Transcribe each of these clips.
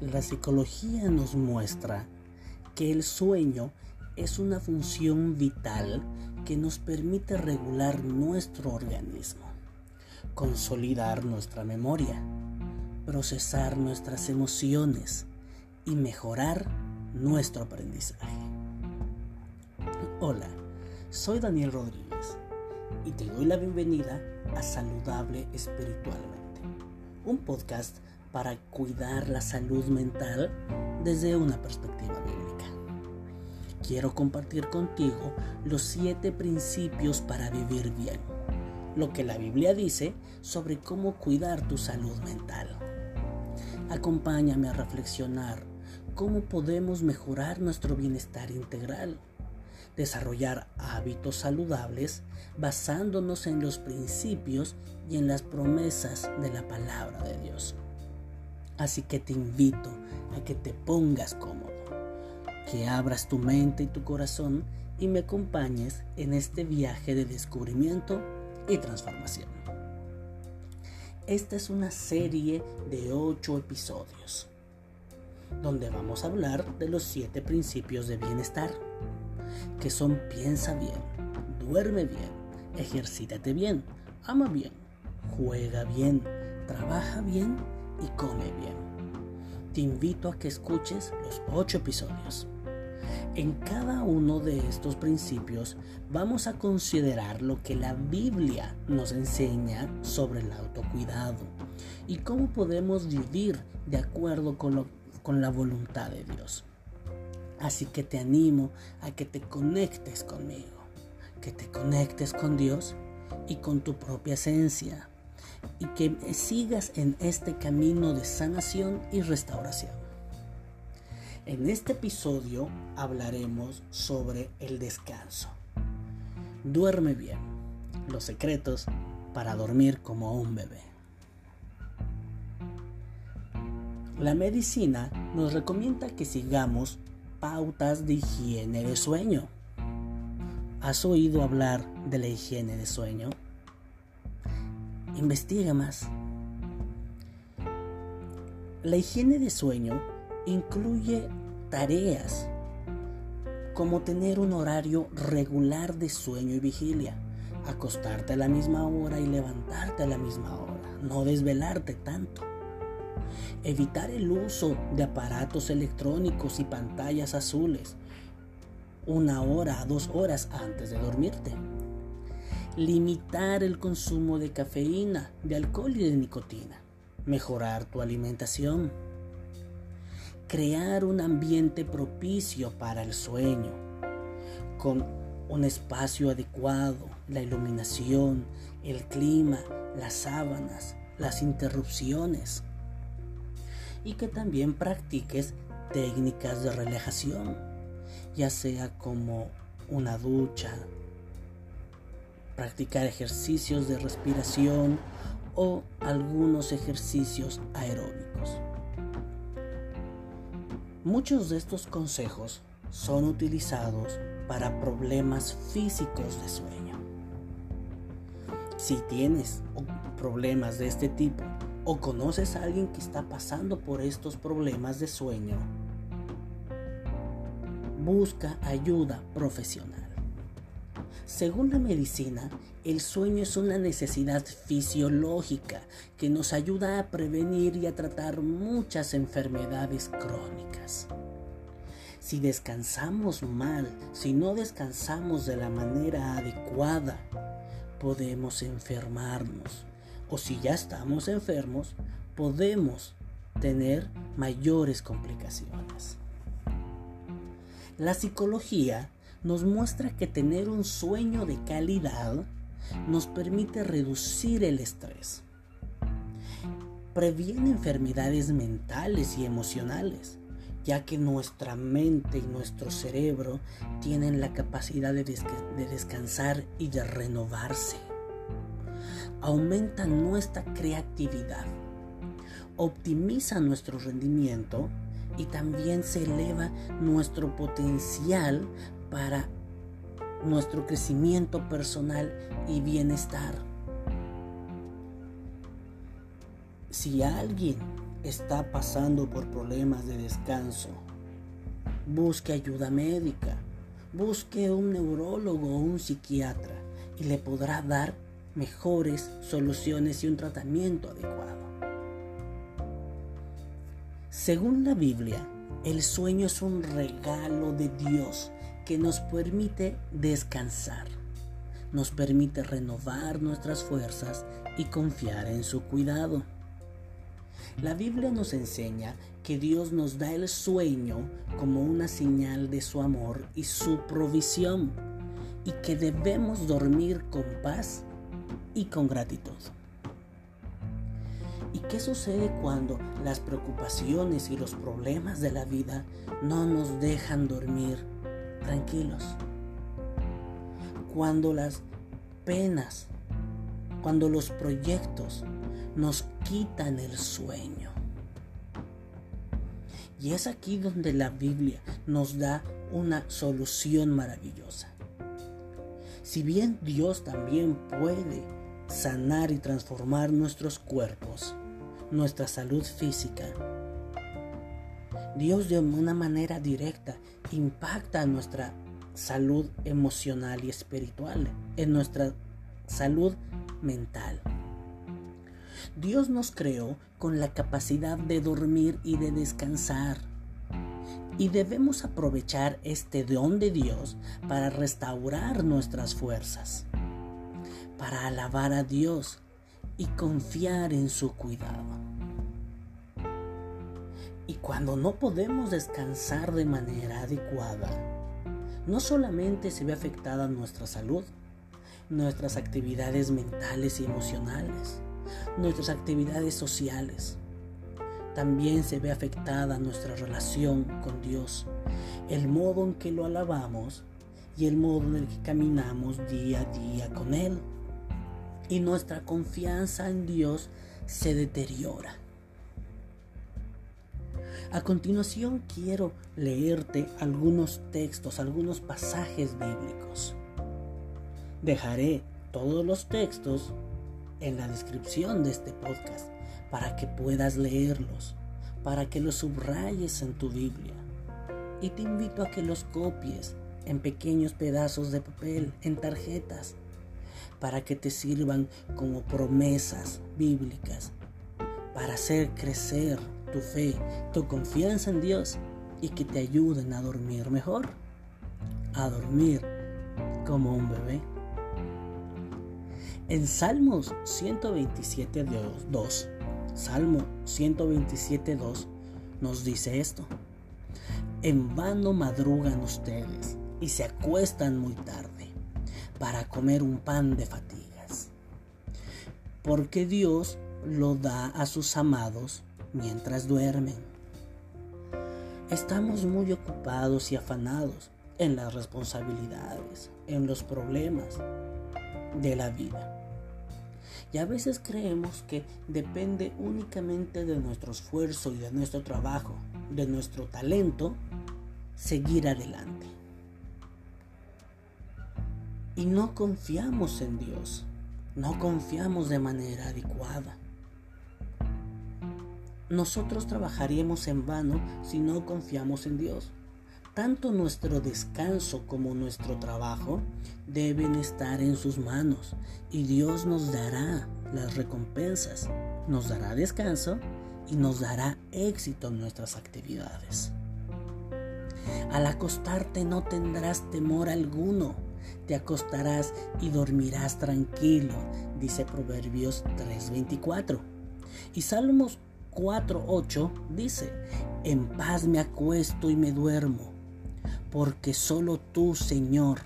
La psicología nos muestra que el sueño es una función vital que nos permite regular nuestro organismo, consolidar nuestra memoria, procesar nuestras emociones y mejorar nuestro aprendizaje. Hola, soy Daniel Rodríguez y te doy la bienvenida a Saludable Espiritualmente, un podcast para cuidar la salud mental desde una perspectiva bíblica. Quiero compartir contigo los siete principios para vivir bien, lo que la Biblia dice sobre cómo cuidar tu salud mental. Acompáñame a reflexionar cómo podemos mejorar nuestro bienestar integral, desarrollar hábitos saludables basándonos en los principios y en las promesas de la palabra de Dios. Así que te invito a que te pongas cómodo, que abras tu mente y tu corazón y me acompañes en este viaje de descubrimiento y transformación. Esta es una serie de ocho episodios donde vamos a hablar de los siete principios de bienestar, que son piensa bien, duerme bien, ejercítate bien, ama bien, juega bien, trabaja bien y come bien. Te invito a que escuches los ocho episodios. En cada uno de estos principios vamos a considerar lo que la Biblia nos enseña sobre el autocuidado y cómo podemos vivir de acuerdo con, con la voluntad de Dios. Así que te animo a que te conectes conmigo, que te conectes con Dios y con tu propia esencia y que sigas en este camino de sanación y restauración. En este episodio hablaremos sobre el descanso. Duerme bien. Los secretos para dormir como un bebé. La medicina nos recomienda que sigamos pautas de higiene de sueño. ¿Has oído hablar de la higiene de sueño? Investiga más. La higiene de sueño incluye tareas como tener un horario regular de sueño y vigilia, acostarte a la misma hora y levantarte a la misma hora, no desvelarte tanto. Evitar el uso de aparatos electrónicos y pantallas azules una hora a dos horas antes de dormirte limitar el consumo de cafeína, de alcohol y de nicotina, mejorar tu alimentación, crear un ambiente propicio para el sueño, con un espacio adecuado, la iluminación, el clima, las sábanas, las interrupciones, y que también practiques técnicas de relajación, ya sea como una ducha, practicar ejercicios de respiración o algunos ejercicios aeróbicos. Muchos de estos consejos son utilizados para problemas físicos de sueño. Si tienes problemas de este tipo o conoces a alguien que está pasando por estos problemas de sueño, busca ayuda profesional. Según la medicina, el sueño es una necesidad fisiológica que nos ayuda a prevenir y a tratar muchas enfermedades crónicas. Si descansamos mal, si no descansamos de la manera adecuada, podemos enfermarnos. O si ya estamos enfermos, podemos tener mayores complicaciones. La psicología nos muestra que tener un sueño de calidad nos permite reducir el estrés. Previene enfermedades mentales y emocionales, ya que nuestra mente y nuestro cerebro tienen la capacidad de, descansar y de renovarse. Aumenta nuestra creatividad, optimiza nuestro rendimiento y también se eleva nuestro potencial para nuestro crecimiento personal y bienestar. Si alguien está pasando por problemas de descanso, busque ayuda médica, busque un neurólogo o un psiquiatra y le podrá dar mejores soluciones y un tratamiento adecuado. Según la Biblia, el sueño es un regalo de Dios que nos permite descansar, nos permite renovar nuestras fuerzas y confiar en su cuidado. La Biblia nos enseña que Dios nos da el sueño como una señal de su amor y su provisión y que debemos dormir con paz y con gratitud. ¿Y qué sucede cuando las preocupaciones y los problemas de la vida no nos dejan dormir tranquilos? Cuando las penas, cuando los proyectos nos quitan el sueño. Y es aquí donde la Biblia nos da una solución maravillosa. Si bien Dios también puede sanar y transformar nuestros cuerpos, nuestra salud física, Dios de una manera directa impacta nuestra salud emocional y espiritual, en nuestra salud mental. Dios nos creó con la capacidad de dormir y de descansar. Y debemos aprovechar este don de Dios para restaurar nuestras fuerzas, para alabar a Dios y confiar en su cuidado. Y cuando no podemos descansar de manera adecuada, no solamente se ve afectada nuestra salud, nuestras actividades mentales y emocionales, nuestras actividades sociales. También se ve afectada nuestra relación con Dios, el modo en que lo alabamos y el modo en el que caminamos día a día con Él. Y nuestra confianza en Dios se deteriora. A continuación quiero leerte algunos textos, algunos pasajes bíblicos. Dejaré todos los textos en la descripción de este podcast para que puedas leerlos, para que los subrayes en tu Biblia. Y te invito a que los copies en pequeños pedazos de papel, en tarjetas, para que te sirvan como promesas bíblicas, para hacer crecer tu fe, tu confianza en Dios y que te ayuden a dormir mejor, a dormir como un bebé. En Salmos 127, 2, Salmo 127, 2, nos dice esto. En vano madrugan ustedes y se acuestan muy tarde para comer un pan de fatigas. Porque Dios lo da a sus amados mientras duermen. Estamos muy ocupados y afanados en las responsabilidades, en los problemas de la vida. Y a veces creemos que depende únicamente de nuestro esfuerzo y de nuestro trabajo, de nuestro talento, seguir adelante. Y no confiamos en Dios, no confiamos de manera adecuada. Nosotros trabajaríamos en vano si no confiamos en Dios. Tanto nuestro descanso como nuestro trabajo deben estar en sus manos y Dios nos dará las recompensas, nos dará descanso y nos dará éxito en nuestras actividades. Al acostarte no tendrás temor alguno, te acostarás y dormirás tranquilo, dice Proverbios 3:24. Y Salmos 4:8 dice, en paz me acuesto y me duermo porque solo tú, Señor,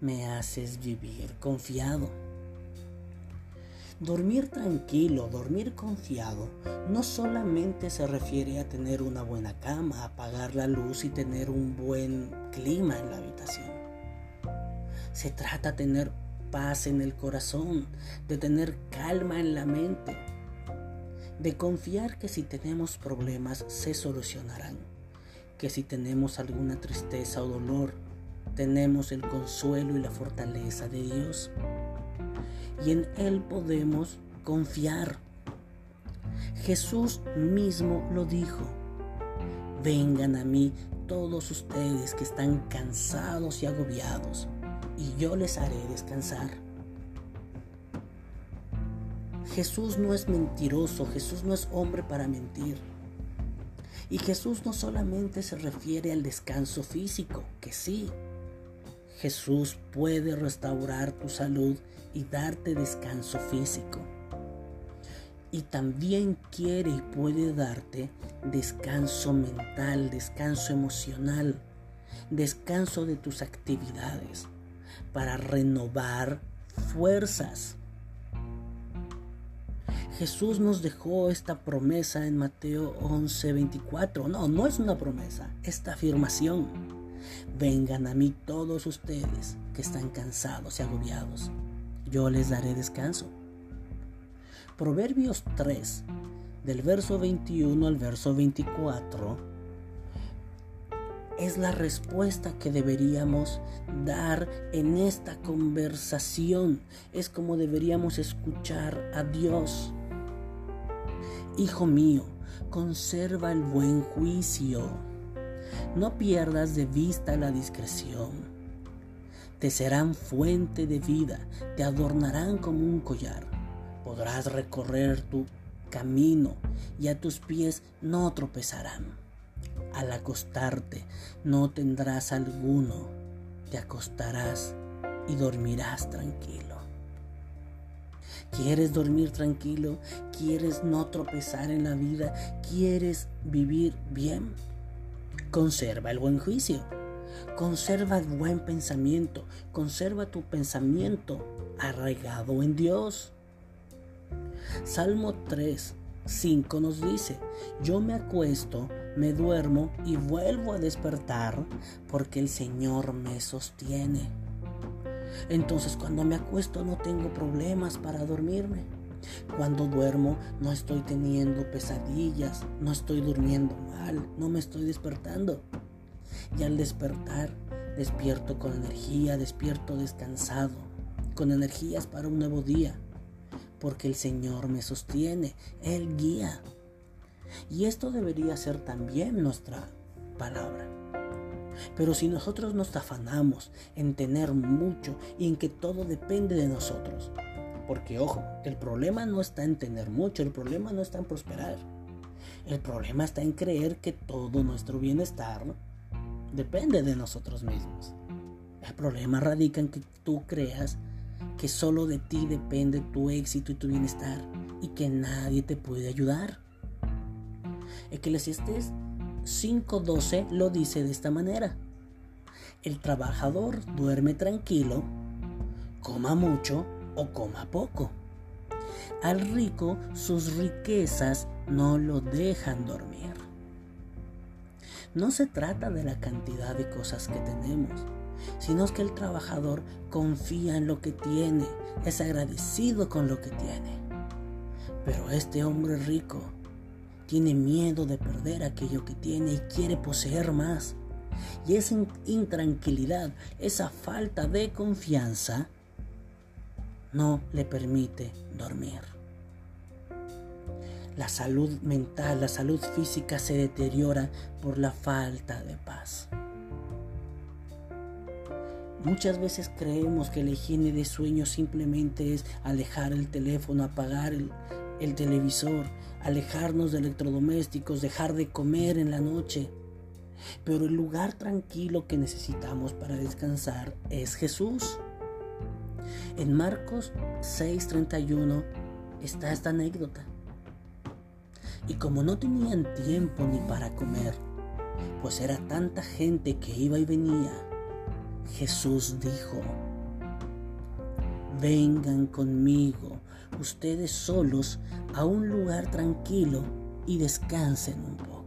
me haces vivir confiado. Dormir tranquilo, dormir confiado, no solamente se refiere a tener una buena cama, apagar la luz y tener un buen clima en la habitación. Se trata de tener paz en el corazón, de tener calma en la mente, de confiar que si tenemos problemas se solucionarán que si tenemos alguna tristeza o dolor, tenemos el consuelo y la fortaleza de Dios. Y en Él podemos confiar. Jesús mismo lo dijo. Vengan a mí todos ustedes que están cansados y agobiados, y yo les haré descansar. Jesús no es mentiroso, Jesús no es hombre para mentir. Y Jesús no solamente se refiere al descanso físico, que sí, Jesús puede restaurar tu salud y darte descanso físico. Y también quiere y puede darte descanso mental, descanso emocional, descanso de tus actividades para renovar fuerzas. Jesús nos dejó esta promesa en Mateo 11:24. No, no es una promesa, esta afirmación. Vengan a mí todos ustedes que están cansados y agobiados. Yo les daré descanso. Proverbios 3, del verso 21 al verso 24, es la respuesta que deberíamos dar en esta conversación. Es como deberíamos escuchar a Dios. Hijo mío, conserva el buen juicio no pierdas de vista la discreción. Te serán fuente de vida, te adornarán como un collar. Podrás recorrer tu camino y a tus pies no tropezarán. Al acostarte no tendrás alguno, te acostarás y dormirás tranquilo. ¿Quieres dormir tranquilo? ¿Quieres no tropezar en la vida? ¿Quieres vivir bien? Conserva el buen juicio. Conserva el buen pensamiento. Conserva tu pensamiento arraigado en Dios. Salmo 3, 5 nos dice, yo me acuesto, me duermo y vuelvo a despertar porque el Señor me sostiene. Entonces cuando me acuesto no tengo problemas para dormirme. Cuando duermo no estoy teniendo pesadillas, no estoy durmiendo mal, no me estoy despertando. Y al despertar, despierto con energía, despierto descansado, con energías para un nuevo día, porque el Señor me sostiene, Él guía. Y esto debería ser también nuestra palabra. Pero si nosotros nos afanamos en tener mucho y en que todo depende de nosotros, porque ojo, el problema no está en tener mucho, el problema no está en prosperar. El problema está en creer que todo nuestro bienestar depende de nosotros mismos. El problema radica en que tú creas que solo de ti depende tu éxito y tu bienestar y que nadie te puede ayudar. Eclesiastes 5:12 lo dice de esta manera. El trabajador duerme tranquilo, coma mucho o coma poco. Al rico sus riquezas no lo dejan dormir. No se trata de la cantidad de cosas que tenemos, sino que el trabajador confía en lo que tiene, es agradecido con lo que tiene. Pero este hombre rico tiene miedo de perder aquello que tiene y quiere poseer más. Y esa intranquilidad, esa falta de confianza, no le permite dormir. La salud mental, la salud física se deteriora por la falta de paz. Muchas veces creemos que la higiene de sueño simplemente es alejar el teléfono, apagar el, el televisor, alejarnos de electrodomésticos, dejar de comer en la noche. Pero el lugar tranquilo que necesitamos para descansar es Jesús. En Marcos 6:31 está esta anécdota. Y como no tenían tiempo ni para comer, pues era tanta gente que iba y venía, Jesús dijo, vengan conmigo ustedes solos a un lugar tranquilo y descansen un poco.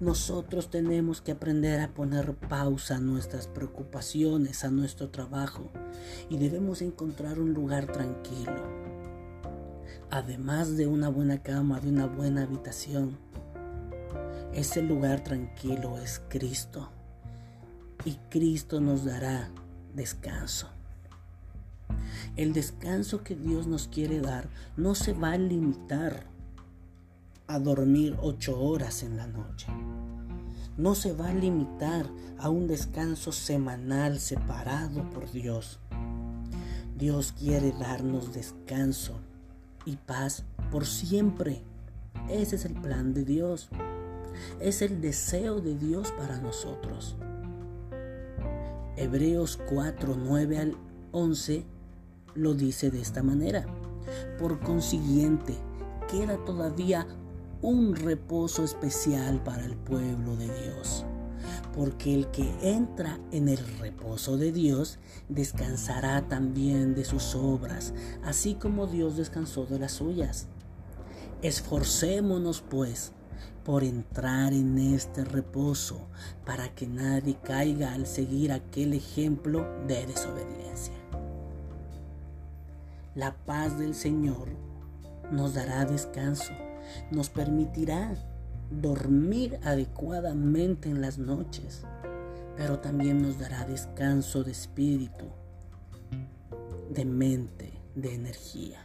Nosotros tenemos que aprender a poner pausa a nuestras preocupaciones, a nuestro trabajo y debemos encontrar un lugar tranquilo. Además de una buena cama, de una buena habitación, ese lugar tranquilo es Cristo y Cristo nos dará descanso. El descanso que Dios nos quiere dar no se va a limitar a dormir ocho horas en la noche. No se va a limitar a un descanso semanal separado por Dios. Dios quiere darnos descanso y paz por siempre. Ese es el plan de Dios. Es el deseo de Dios para nosotros. Hebreos 4, 9 al 11 lo dice de esta manera. Por consiguiente, queda todavía un reposo especial para el pueblo de Dios. Porque el que entra en el reposo de Dios descansará también de sus obras, así como Dios descansó de las suyas. Esforcémonos pues por entrar en este reposo para que nadie caiga al seguir aquel ejemplo de desobediencia. La paz del Señor nos dará descanso, nos permitirá dormir adecuadamente en las noches, pero también nos dará descanso de espíritu, de mente, de energía.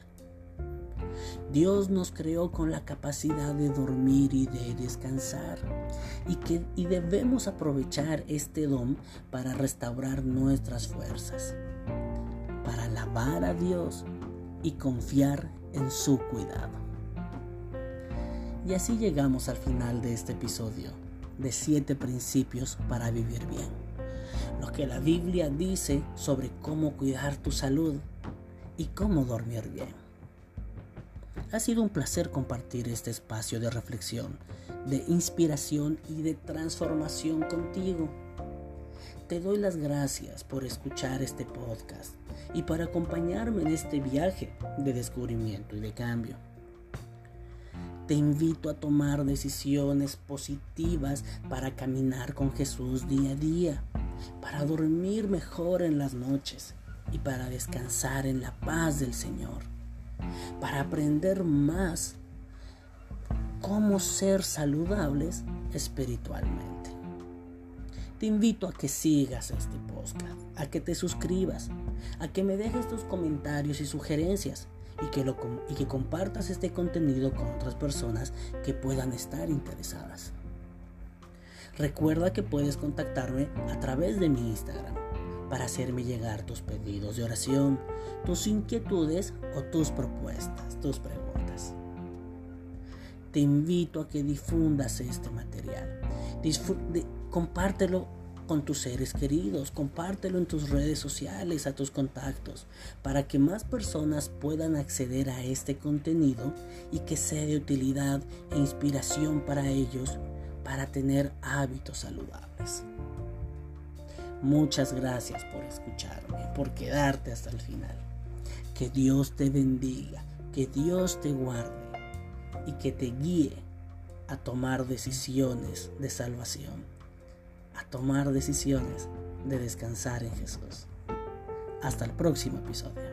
Dios nos creó con la capacidad de dormir y de descansar y, que, y debemos aprovechar este don para restaurar nuestras fuerzas, para alabar a Dios y confiar en su cuidado. Y así llegamos al final de este episodio de siete principios para vivir bien. Lo que la Biblia dice sobre cómo cuidar tu salud y cómo dormir bien. Ha sido un placer compartir este espacio de reflexión, de inspiración y de transformación contigo. Te doy las gracias por escuchar este podcast y por acompañarme en este viaje de descubrimiento y de cambio. Te invito a tomar decisiones positivas para caminar con Jesús día a día, para dormir mejor en las noches y para descansar en la paz del Señor para aprender más cómo ser saludables espiritualmente. Te invito a que sigas este podcast, a que te suscribas, a que me dejes tus comentarios y sugerencias y que, lo, y que compartas este contenido con otras personas que puedan estar interesadas. Recuerda que puedes contactarme a través de mi Instagram para hacerme llegar tus pedidos de oración, tus inquietudes o tus propuestas, tus preguntas. Te invito a que difundas este material. Compártelo con tus seres queridos, compártelo en tus redes sociales, a tus contactos, para que más personas puedan acceder a este contenido y que sea de utilidad e inspiración para ellos para tener hábitos saludables. Muchas gracias por escucharme, por quedarte hasta el final. Que Dios te bendiga, que Dios te guarde y que te guíe a tomar decisiones de salvación, a tomar decisiones de descansar en Jesús. Hasta el próximo episodio.